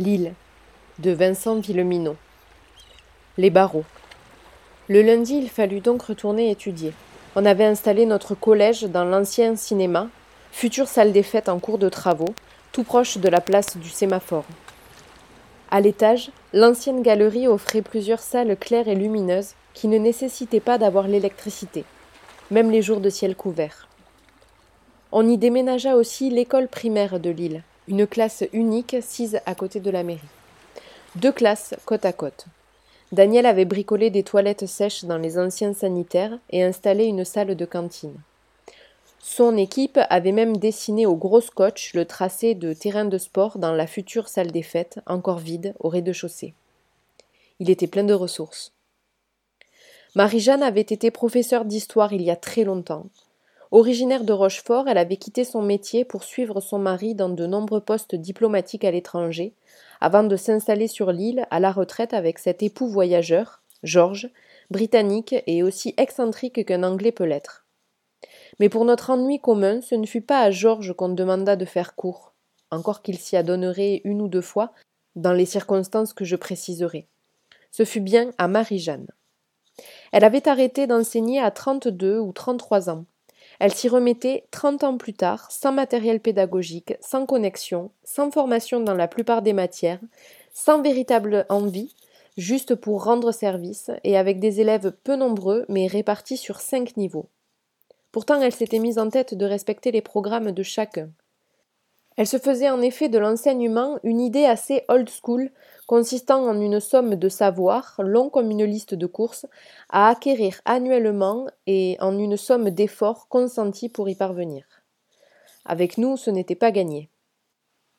L'île de Vincent Villeminon. Les barreaux. Le lundi, il fallut donc retourner étudier. On avait installé notre collège dans l'ancien cinéma, future salle des fêtes en cours de travaux, tout proche de la place du sémaphore. À l'étage, l'ancienne galerie offrait plusieurs salles claires et lumineuses qui ne nécessitaient pas d'avoir l'électricité, même les jours de ciel couvert. On y déménagea aussi l'école primaire de l'île, une classe unique sise à côté de la mairie. Deux classes côte à côte. Daniel avait bricolé des toilettes sèches dans les anciens sanitaires et installé une salle de cantine. Son équipe avait même dessiné au gros scotch le tracé de terrain de sport dans la future salle des fêtes, encore vide, au rez-de-chaussée. Il était plein de ressources. Marie-Jeanne avait été professeure d'histoire il y a très longtemps. Originaire de Rochefort, elle avait quitté son métier pour suivre son mari dans de nombreux postes diplomatiques à l'étranger, avant de s'installer sur l'île à la retraite avec cet époux voyageur, Georges, britannique et aussi excentrique qu'un Anglais peut l'être. Mais pour notre ennui commun, ce ne fut pas à Georges qu'on demanda de faire court, encore qu'il s'y adonnerait une ou deux fois, dans les circonstances que je préciserai. Ce fut bien à Marie-Jeanne. Elle avait arrêté d'enseigner à trente-deux ou trente-trois ans, elle s'y remettait trente ans plus tard, sans matériel pédagogique, sans connexion, sans formation dans la plupart des matières, sans véritable envie, juste pour rendre service, et avec des élèves peu nombreux, mais répartis sur cinq niveaux. Pourtant, elle s'était mise en tête de respecter les programmes de chacun. Elle se faisait en effet de l'enseignement une idée assez old school, consistant en une somme de savoir, long comme une liste de courses, à acquérir annuellement et en une somme d'efforts consentis pour y parvenir. Avec nous, ce n'était pas gagné.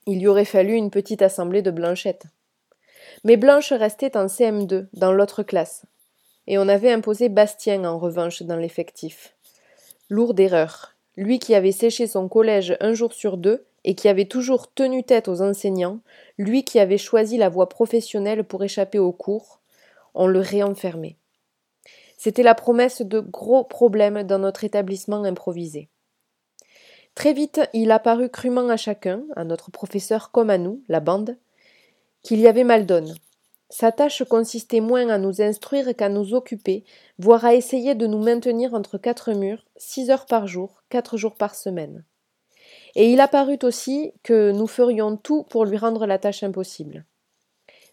Il y aurait fallu une petite assemblée de Blanchette. Mais Blanche restait en CM2, dans l'autre classe. Et on avait imposé Bastien, en revanche, dans l'effectif. Lourde erreur. Lui qui avait séché son collège un jour sur deux, et qui avait toujours tenu tête aux enseignants, lui qui avait choisi la voie professionnelle pour échapper aux cours, on le réenfermait. C'était la promesse de gros problèmes dans notre établissement improvisé. Très vite, il apparut crûment à chacun, à notre professeur comme à nous, la bande, qu'il y avait mal donne. Sa tâche consistait moins à nous instruire qu'à nous occuper, voire à essayer de nous maintenir entre quatre murs, six heures par jour, quatre jours par semaine et il apparut aussi que nous ferions tout pour lui rendre la tâche impossible.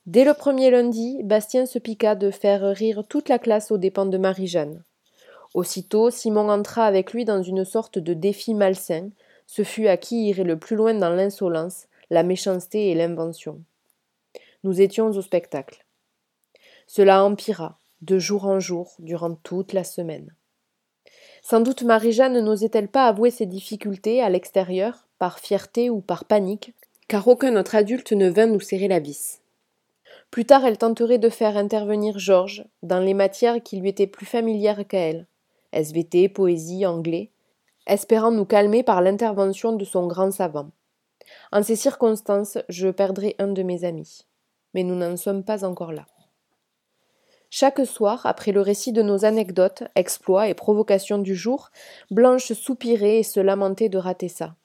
Dès le premier lundi, Bastien se piqua de faire rire toute la classe aux dépens de Marie-Jeanne. Aussitôt, Simon entra avec lui dans une sorte de défi malsain. Ce fut à qui irait le plus loin dans l'insolence, la méchanceté et l'invention. Nous étions au spectacle. Cela empira, de jour en jour, durant toute la semaine. Sans doute Marie-Jeanne n'osait-elle pas avouer ses difficultés à l'extérieur, par fierté ou par panique, car aucun autre adulte ne vint nous serrer la vis. Plus tard, elle tenterait de faire intervenir Georges dans les matières qui lui étaient plus familières qu'à elle SVT, poésie, anglais, espérant nous calmer par l'intervention de son grand savant. En ces circonstances, je perdrai un de mes amis. Mais nous n'en sommes pas encore là. Chaque soir, après le récit de nos anecdotes, exploits et provocations du jour, Blanche soupirait et se lamentait de rater ça.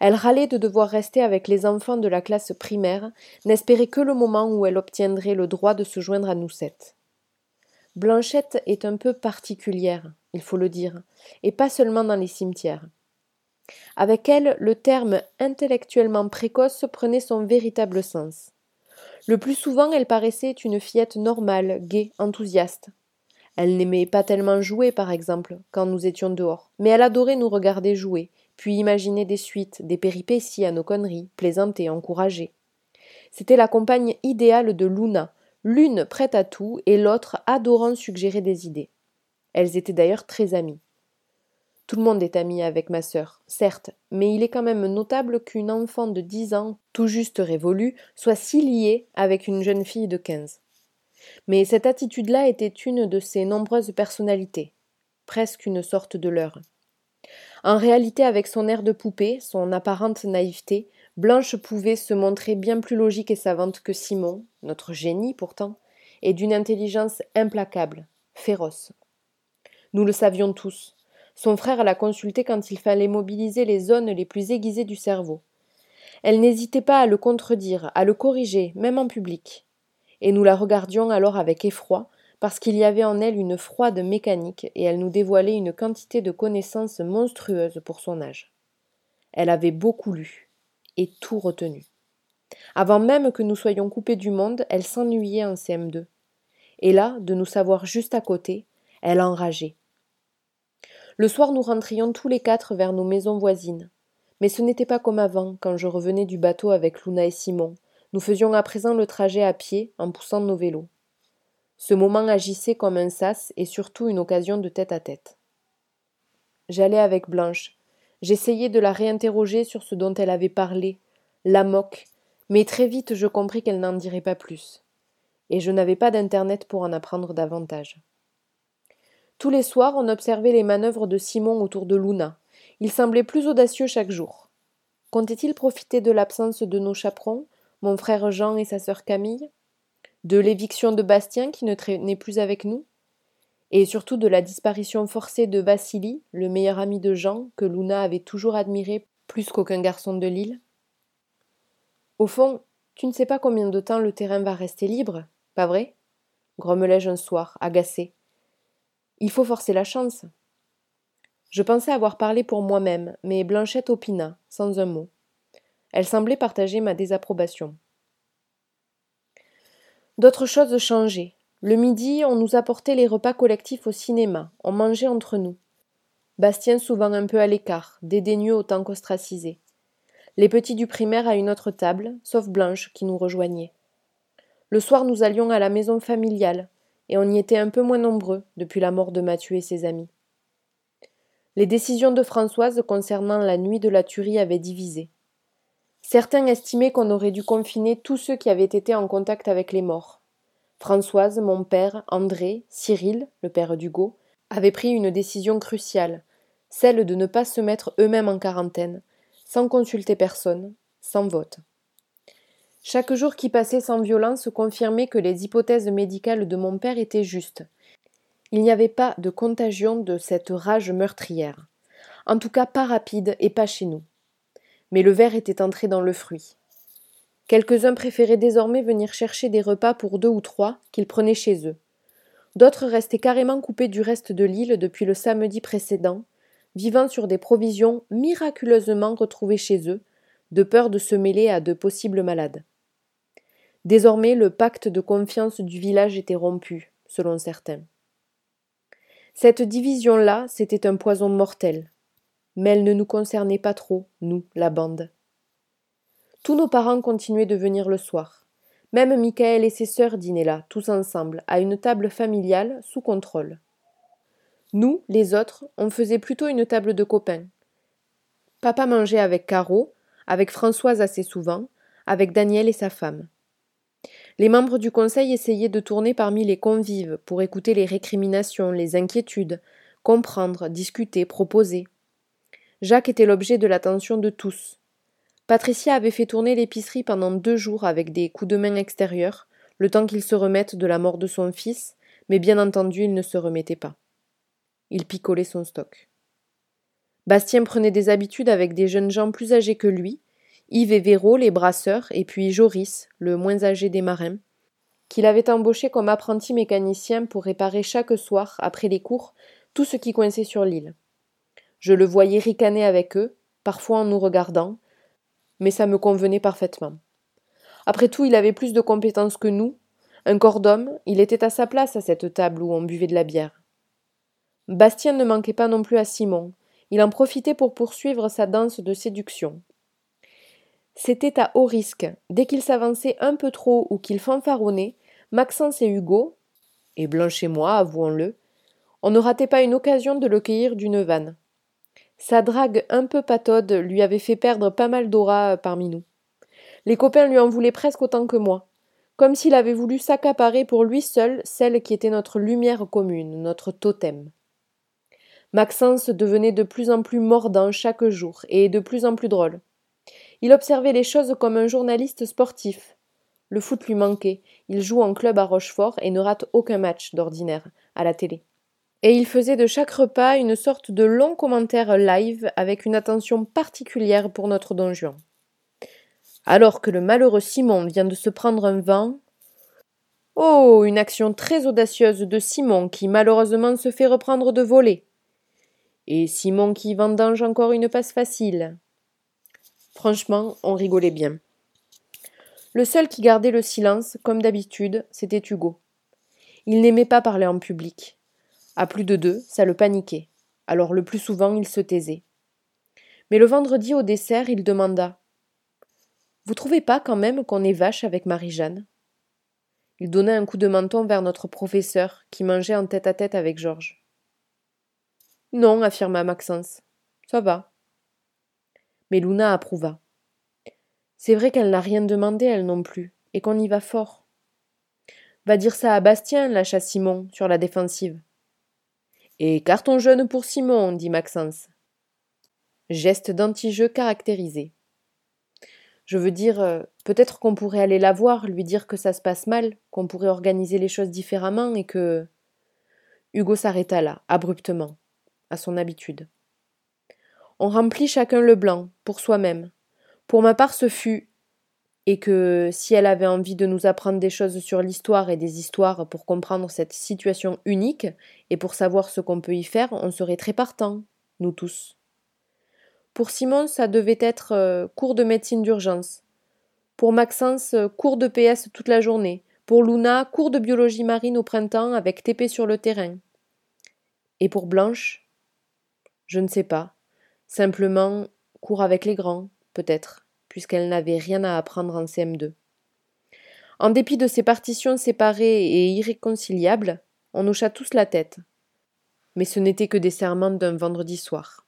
Elle râlait de devoir rester avec les enfants de la classe primaire, n'espérait que le moment où elle obtiendrait le droit de se joindre à nous sept. Blanchette est un peu particulière, il faut le dire, et pas seulement dans les cimetières. Avec elle, le terme intellectuellement précoce prenait son véritable sens. Le plus souvent, elle paraissait une fillette normale, gaie, enthousiaste. Elle n'aimait pas tellement jouer, par exemple, quand nous étions dehors, mais elle adorait nous regarder jouer, puis imaginer des suites, des péripéties à nos conneries, plaisanter, encourager. C'était la compagne idéale de Luna, l'une prête à tout et l'autre adorant suggérer des idées. Elles étaient d'ailleurs très amies. Tout le monde est ami avec ma sœur, certes, mais il est quand même notable qu'une enfant de dix ans, tout juste révolue, soit si liée avec une jeune fille de quinze. Mais cette attitude-là était une de ses nombreuses personnalités, presque une sorte de leur. En réalité, avec son air de poupée, son apparente naïveté, Blanche pouvait se montrer bien plus logique et savante que Simon, notre génie pourtant, et d'une intelligence implacable, féroce. Nous le savions tous, son frère la consultait quand il fallait mobiliser les zones les plus aiguisées du cerveau. Elle n'hésitait pas à le contredire, à le corriger, même en public. Et nous la regardions alors avec effroi, parce qu'il y avait en elle une froide mécanique et elle nous dévoilait une quantité de connaissances monstrueuses pour son âge. Elle avait beaucoup lu et tout retenu. Avant même que nous soyons coupés du monde, elle s'ennuyait en CM2. Et là, de nous savoir juste à côté, elle enrageait. Le soir, nous rentrions tous les quatre vers nos maisons voisines. Mais ce n'était pas comme avant, quand je revenais du bateau avec Luna et Simon. Nous faisions à présent le trajet à pied, en poussant nos vélos. Ce moment agissait comme un sas et surtout une occasion de tête à tête. J'allais avec Blanche. J'essayais de la réinterroger sur ce dont elle avait parlé, la moque, mais très vite je compris qu'elle n'en dirait pas plus. Et je n'avais pas d'internet pour en apprendre davantage. Tous les soirs, on observait les manœuvres de Simon autour de Luna. Il semblait plus audacieux chaque jour. Comptait-il profiter de l'absence de nos chaperons, mon frère Jean et sa sœur Camille? De l'éviction de Bastien qui ne traînait plus avec nous? Et surtout de la disparition forcée de Vassili, le meilleur ami de Jean, que Luna avait toujours admiré plus qu'aucun garçon de l'île? Au fond, tu ne sais pas combien de temps le terrain va rester libre, pas vrai? grommelai-je un soir, agacé. Il faut forcer la chance. Je pensais avoir parlé pour moi-même, mais Blanchette opina, sans un mot. Elle semblait partager ma désapprobation. D'autres choses changeaient. Le midi, on nous apportait les repas collectifs au cinéma, on mangeait entre nous. Bastien souvent un peu à l'écart, dédaigneux autant qu'ostracisé les petits du primaire à une autre table, sauf Blanche qui nous rejoignait. Le soir, nous allions à la maison familiale, et on y était un peu moins nombreux depuis la mort de Mathieu et ses amis. Les décisions de Françoise concernant la nuit de la tuerie avaient divisé. Certains estimaient qu'on aurait dû confiner tous ceux qui avaient été en contact avec les morts. Françoise, mon père, André, Cyril, le père d'Hugo, avaient pris une décision cruciale, celle de ne pas se mettre eux-mêmes en quarantaine, sans consulter personne, sans vote. Chaque jour qui passait sans violence confirmait que les hypothèses médicales de mon père étaient justes. Il n'y avait pas de contagion de cette rage meurtrière. En tout cas pas rapide et pas chez nous. Mais le verre était entré dans le fruit. Quelques-uns préféraient désormais venir chercher des repas pour deux ou trois qu'ils prenaient chez eux. D'autres restaient carrément coupés du reste de l'île depuis le samedi précédent, vivant sur des provisions miraculeusement retrouvées chez eux, de peur de se mêler à de possibles malades. Désormais, le pacte de confiance du village était rompu, selon certains. Cette division-là, c'était un poison mortel. Mais elle ne nous concernait pas trop, nous, la bande. Tous nos parents continuaient de venir le soir. Même Michael et ses sœurs dînaient là, tous ensemble, à une table familiale, sous contrôle. Nous, les autres, on faisait plutôt une table de copains. Papa mangeait avec Caro, avec Françoise assez souvent, avec Daniel et sa femme. Les membres du conseil essayaient de tourner parmi les convives pour écouter les récriminations, les inquiétudes, comprendre, discuter, proposer. Jacques était l'objet de l'attention de tous. Patricia avait fait tourner l'épicerie pendant deux jours avec des coups de main extérieurs, le temps qu'il se remette de la mort de son fils, mais bien entendu il ne se remettait pas. Il picolait son stock. Bastien prenait des habitudes avec des jeunes gens plus âgés que lui, Yves et Véro, les brasseurs, et puis Joris, le moins âgé des marins, qu'il avait embauché comme apprenti mécanicien pour réparer chaque soir, après les cours, tout ce qui coinçait sur l'île. Je le voyais ricaner avec eux, parfois en nous regardant, mais ça me convenait parfaitement. Après tout, il avait plus de compétences que nous. Un corps d'homme, il était à sa place à cette table où on buvait de la bière. Bastien ne manquait pas non plus à Simon. Il en profitait pour poursuivre sa danse de séduction. C'était à haut risque. Dès qu'il s'avançait un peu trop ou qu'il fanfaronnait, Maxence et Hugo, et Blanche et moi, avouons-le, on ne ratait pas une occasion de le cueillir d'une vanne. Sa drague un peu pataude lui avait fait perdre pas mal d'aura parmi nous. Les copains lui en voulaient presque autant que moi, comme s'il avait voulu s'accaparer pour lui seul celle qui était notre lumière commune, notre totem. Maxence devenait de plus en plus mordant chaque jour et de plus en plus drôle. Il observait les choses comme un journaliste sportif. Le foot lui manquait. Il joue en club à Rochefort et ne rate aucun match d'ordinaire à la télé. Et il faisait de chaque repas une sorte de long commentaire live avec une attention particulière pour notre don alors que le malheureux Simon vient de se prendre un vent. Oh. Une action très audacieuse de Simon qui malheureusement se fait reprendre de voler. Et Simon qui vendange encore une passe facile. Franchement, on rigolait bien. Le seul qui gardait le silence, comme d'habitude, c'était Hugo. Il n'aimait pas parler en public. À plus de deux, ça le paniquait. Alors le plus souvent, il se taisait. Mais le vendredi au dessert, il demanda Vous trouvez pas quand même qu'on est vache avec Marie-Jeanne? Il donna un coup de menton vers notre professeur, qui mangeait en tête à tête avec Georges. Non, affirma Maxence. Ça va. Mais Luna approuva. C'est vrai qu'elle n'a rien demandé, elle non plus, et qu'on y va fort. Va dire ça à Bastien, lâcha Simon, sur la défensive. Et carton jaune pour Simon, dit Maxence. Geste d'anti-jeu caractérisé. Je veux dire, euh, peut-être qu'on pourrait aller la voir, lui dire que ça se passe mal, qu'on pourrait organiser les choses différemment et que. Hugo s'arrêta là, abruptement, à son habitude. On remplit chacun le blanc, pour soi-même, pour ma part, ce fut et que si elle avait envie de nous apprendre des choses sur l'histoire et des histoires pour comprendre cette situation unique et pour savoir ce qu'on peut y faire, on serait très partants, nous tous. Pour Simon, ça devait être euh, cours de médecine d'urgence. Pour Maxence, euh, cours de PS toute la journée. Pour Luna, cours de biologie marine au printemps avec TP sur le terrain. Et pour Blanche Je ne sais pas. Simplement, cours avec les grands, peut-être puisqu'elle n'avait rien à apprendre en CM2. En dépit de ces partitions séparées et irréconciliables, on hocha tous la tête. Mais ce n'était que des serments d'un vendredi soir.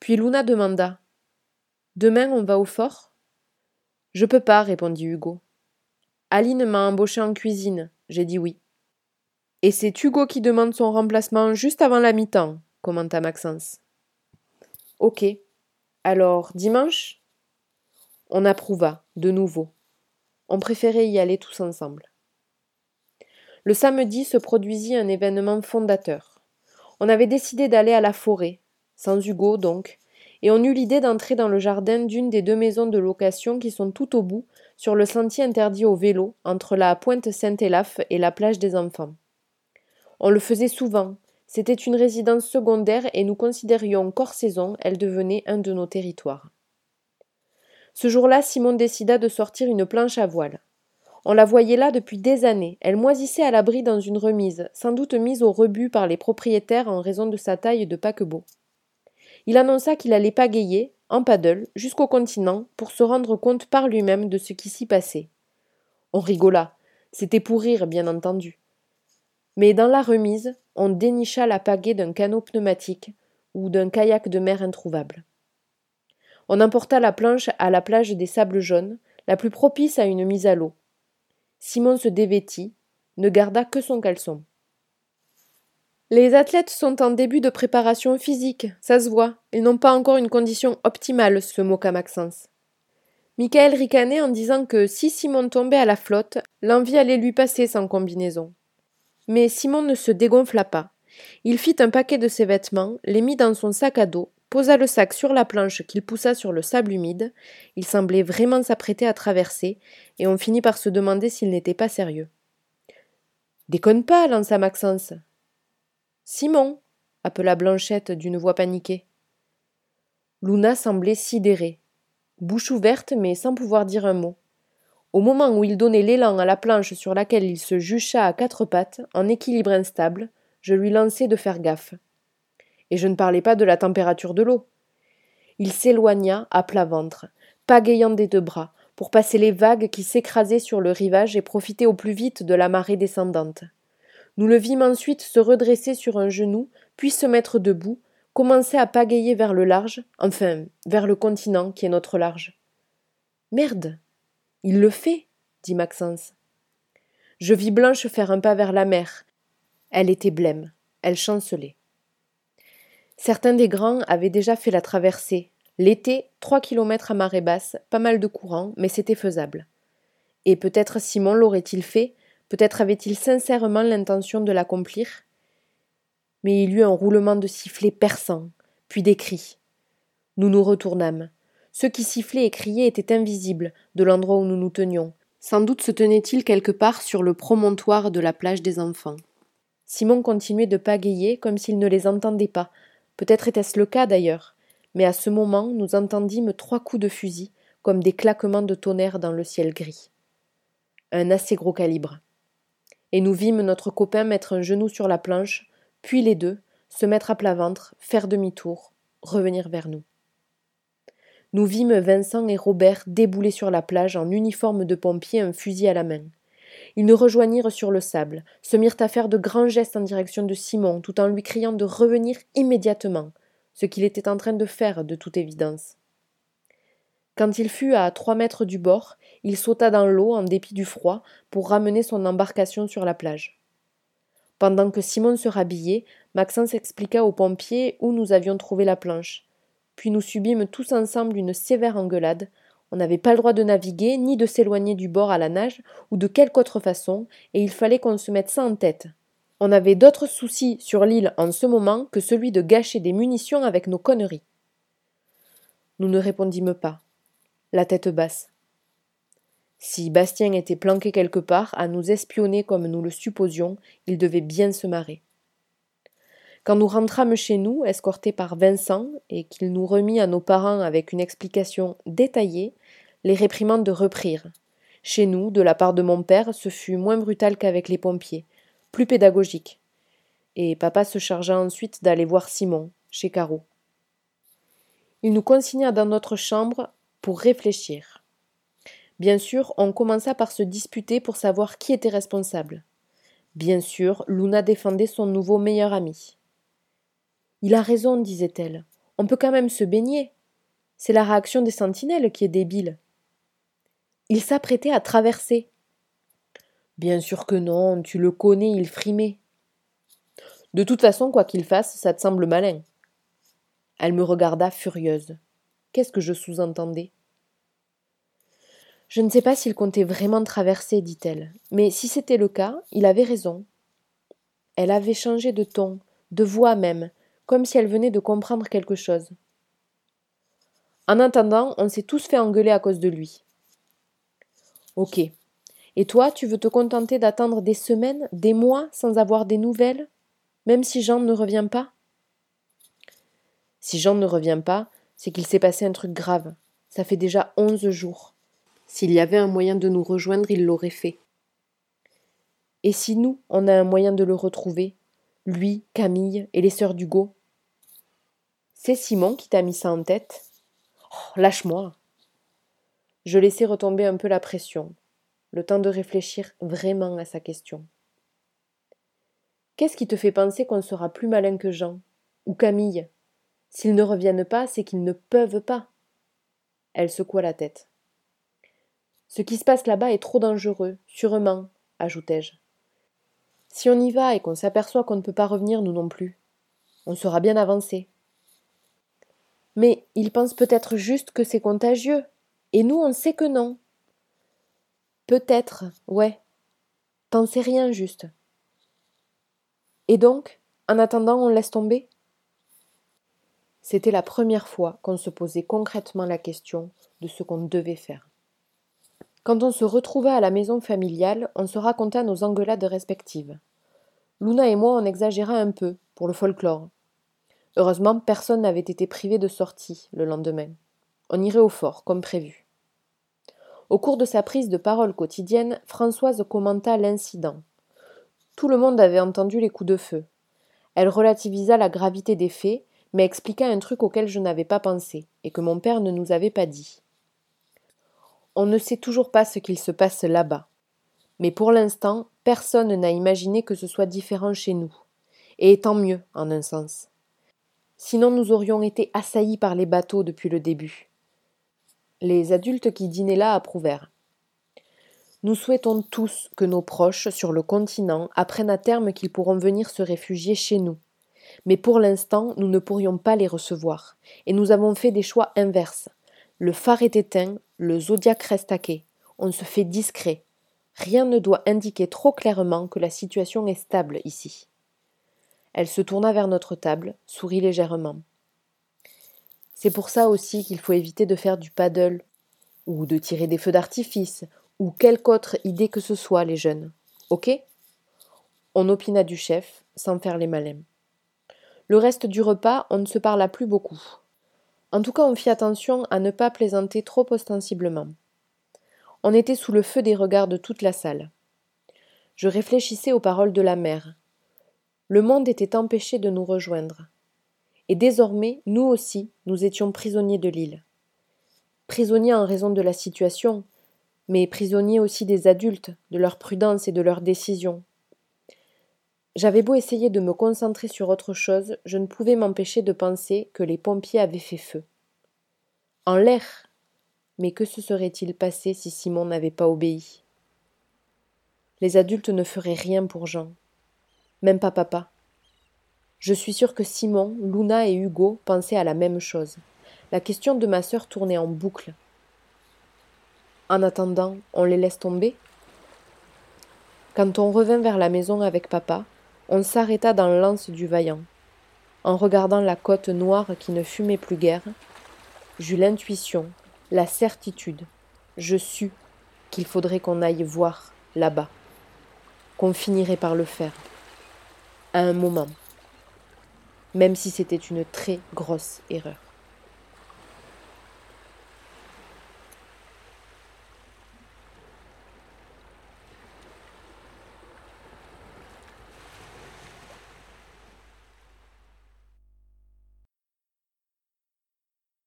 Puis Luna demanda Demain on va au fort Je peux pas, répondit Hugo. Aline m'a embauché en cuisine. J'ai dit oui. Et c'est Hugo qui demande son remplacement juste avant la mi-temps, commenta Maxence. Ok. Alors, dimanche on approuva, de nouveau. On préférait y aller tous ensemble. Le samedi se produisit un événement fondateur. On avait décidé d'aller à la forêt, sans Hugo donc, et on eut l'idée d'entrer dans le jardin d'une des deux maisons de location qui sont tout au bout, sur le sentier interdit au vélo, entre la pointe Saint-Élaphe et la plage des enfants. On le faisait souvent, c'était une résidence secondaire et nous considérions qu'hors saison, elle devenait un de nos territoires. Ce jour-là, Simon décida de sortir une planche à voile. On la voyait là depuis des années. Elle moisissait à l'abri dans une remise, sans doute mise au rebut par les propriétaires en raison de sa taille de paquebot. Il annonça qu'il allait pagayer, en paddle, jusqu'au continent, pour se rendre compte par lui-même de ce qui s'y passait. On rigola. C'était pour rire, bien entendu. Mais dans la remise, on dénicha la pagaie d'un canot pneumatique ou d'un kayak de mer introuvable. On emporta la planche à la plage des Sables jaunes, la plus propice à une mise à l'eau. Simon se dévêtit, ne garda que son caleçon. Les athlètes sont en début de préparation physique, ça se voit. Ils n'ont pas encore une condition optimale, se moqua Maxence. Michael ricanait en disant que si Simon tombait à la flotte, l'envie allait lui passer sans combinaison. Mais Simon ne se dégonfla pas. Il fit un paquet de ses vêtements, les mit dans son sac à dos, posa le sac sur la planche qu'il poussa sur le sable humide. Il semblait vraiment s'apprêter à traverser, et on finit par se demander s'il n'était pas sérieux. Déconne pas, lança Maxence. Simon, appela Blanchette d'une voix paniquée. Luna semblait sidérée, bouche ouverte mais sans pouvoir dire un mot. Au moment où il donnait l'élan à la planche sur laquelle il se jucha à quatre pattes, en équilibre instable, je lui lançai de faire gaffe et je ne parlais pas de la température de l'eau. Il s'éloigna à plat ventre, pagayant des deux bras, pour passer les vagues qui s'écrasaient sur le rivage et profiter au plus vite de la marée descendante. Nous le vîmes ensuite se redresser sur un genou, puis se mettre debout, commencer à pagayer vers le large, enfin vers le continent qui est notre large. Merde. Il le fait, dit Maxence. Je vis Blanche faire un pas vers la mer. Elle était blême, elle chancelait. Certains des grands avaient déjà fait la traversée. L'été, trois kilomètres à marée basse, pas mal de courant, mais c'était faisable. Et peut-être Simon l'aurait-il fait, peut-être avait-il sincèrement l'intention de l'accomplir. Mais il y eut un roulement de sifflet perçant, puis des cris. Nous nous retournâmes. Ceux qui sifflaient et criaient étaient invisibles de l'endroit où nous nous tenions. Sans doute se tenaient-ils quelque part sur le promontoire de la plage des enfants. Simon continuait de pagayer comme s'il ne les entendait pas. Peut-être était-ce le cas d'ailleurs. Mais à ce moment, nous entendîmes trois coups de fusil, comme des claquements de tonnerre dans le ciel gris. Un assez gros calibre. Et nous vîmes notre copain mettre un genou sur la planche, puis les deux, se mettre à plat ventre, faire demi-tour, revenir vers nous. Nous vîmes Vincent et Robert débouler sur la plage en uniforme de pompier, un fusil à la main. Ils nous rejoignirent sur le sable, se mirent à faire de grands gestes en direction de Simon, tout en lui criant de revenir immédiatement, ce qu'il était en train de faire de toute évidence. Quand il fut à trois mètres du bord, il sauta dans l'eau en dépit du froid pour ramener son embarcation sur la plage. Pendant que Simon se rhabillait, Maxence expliqua aux pompiers où nous avions trouvé la planche. Puis nous subîmes tous ensemble une sévère engueulade, on n'avait pas le droit de naviguer, ni de s'éloigner du bord à la nage, ou de quelque autre façon, et il fallait qu'on se mette ça en tête. On avait d'autres soucis sur l'île en ce moment que celui de gâcher des munitions avec nos conneries. Nous ne répondîmes pas, la tête basse. Si Bastien était planqué quelque part à nous espionner comme nous le supposions, il devait bien se marrer. Quand nous rentrâmes chez nous, escortés par Vincent, et qu'il nous remit à nos parents avec une explication détaillée, les réprimandes reprirent. Chez nous, de la part de mon père, ce fut moins brutal qu'avec les pompiers, plus pédagogique. Et papa se chargea ensuite d'aller voir Simon, chez Caro. Il nous consigna dans notre chambre pour réfléchir. Bien sûr, on commença par se disputer pour savoir qui était responsable. Bien sûr, Luna défendait son nouveau meilleur ami. Il a raison, disait-elle. On peut quand même se baigner. C'est la réaction des sentinelles qui est débile. Il s'apprêtait à traverser. Bien sûr que non, tu le connais, il frimait. De toute façon, quoi qu'il fasse, ça te semble malin. Elle me regarda furieuse. Qu'est-ce que je sous-entendais? Je ne sais pas s'il comptait vraiment traverser, dit-elle, mais si c'était le cas, il avait raison. Elle avait changé de ton, de voix même, comme si elle venait de comprendre quelque chose. En attendant, on s'est tous fait engueuler à cause de lui. Ok. Et toi, tu veux te contenter d'attendre des semaines, des mois, sans avoir des nouvelles, même si Jean ne revient pas? Si Jean ne revient pas, c'est qu'il s'est passé un truc grave. Ça fait déjà onze jours. S'il y avait un moyen de nous rejoindre, il l'aurait fait. Et si nous, on a un moyen de le retrouver, lui, Camille et les sœurs d'Hugo? C'est Simon qui t'a mis ça en tête? Oh, Lâche-moi. Je laissai retomber un peu la pression, le temps de réfléchir vraiment à sa question. Qu'est-ce qui te fait penser qu'on sera plus malin que Jean ou Camille? S'ils ne reviennent pas, c'est qu'ils ne peuvent pas. Elle secoua la tête. Ce qui se passe là-bas est trop dangereux, sûrement, ajoutai-je. Si on y va et qu'on s'aperçoit qu'on ne peut pas revenir, nous non plus, on sera bien avancé. Mais ils pensent peut-être juste que c'est contagieux, et nous on sait que non. Peut-être, ouais. T'en sais rien juste. Et donc, en attendant, on laisse tomber? C'était la première fois qu'on se posait concrètement la question de ce qu'on devait faire. Quand on se retrouva à la maison familiale, on se raconta nos engueulades respectives. Luna et moi on exagéra un peu, pour le folklore. Heureusement, personne n'avait été privé de sortie le lendemain. On irait au fort, comme prévu. Au cours de sa prise de parole quotidienne, Françoise commenta l'incident. Tout le monde avait entendu les coups de feu. Elle relativisa la gravité des faits, mais expliqua un truc auquel je n'avais pas pensé, et que mon père ne nous avait pas dit. On ne sait toujours pas ce qu'il se passe là-bas. Mais pour l'instant, personne n'a imaginé que ce soit différent chez nous. Et tant mieux, en un sens. Sinon nous aurions été assaillis par les bateaux depuis le début. Les adultes qui dînaient là approuvèrent. Nous souhaitons tous que nos proches sur le continent apprennent à terme qu'ils pourront venir se réfugier chez nous. Mais pour l'instant, nous ne pourrions pas les recevoir, et nous avons fait des choix inverses. Le phare est éteint, le zodiaque reste quai. On se fait discret. Rien ne doit indiquer trop clairement que la situation est stable ici. Elle se tourna vers notre table, sourit légèrement. C'est pour ça aussi qu'il faut éviter de faire du paddle, ou de tirer des feux d'artifice, ou quelque autre idée que ce soit, les jeunes. Ok? On opina du chef, sans faire les malins. Le reste du repas, on ne se parla plus beaucoup. En tout cas, on fit attention à ne pas plaisanter trop ostensiblement. On était sous le feu des regards de toute la salle. Je réfléchissais aux paroles de la mère. Le monde était empêché de nous rejoindre. Et désormais, nous aussi, nous étions prisonniers de l'île. Prisonniers en raison de la situation, mais prisonniers aussi des adultes, de leur prudence et de leurs décisions. J'avais beau essayer de me concentrer sur autre chose, je ne pouvais m'empêcher de penser que les pompiers avaient fait feu. En l'air. Mais que se serait-il passé si Simon n'avait pas obéi? Les adultes ne feraient rien pour Jean. Même pas papa. Je suis sûre que Simon, Luna et Hugo pensaient à la même chose. La question de ma sœur tournait en boucle. En attendant, on les laisse tomber? Quand on revint vers la maison avec papa, on s'arrêta dans l'anse du Vaillant. En regardant la côte noire qui ne fumait plus guère, j'eus l'intuition, la certitude, je sus qu'il faudrait qu'on aille voir là-bas, qu'on finirait par le faire, à un moment, même si c'était une très grosse erreur.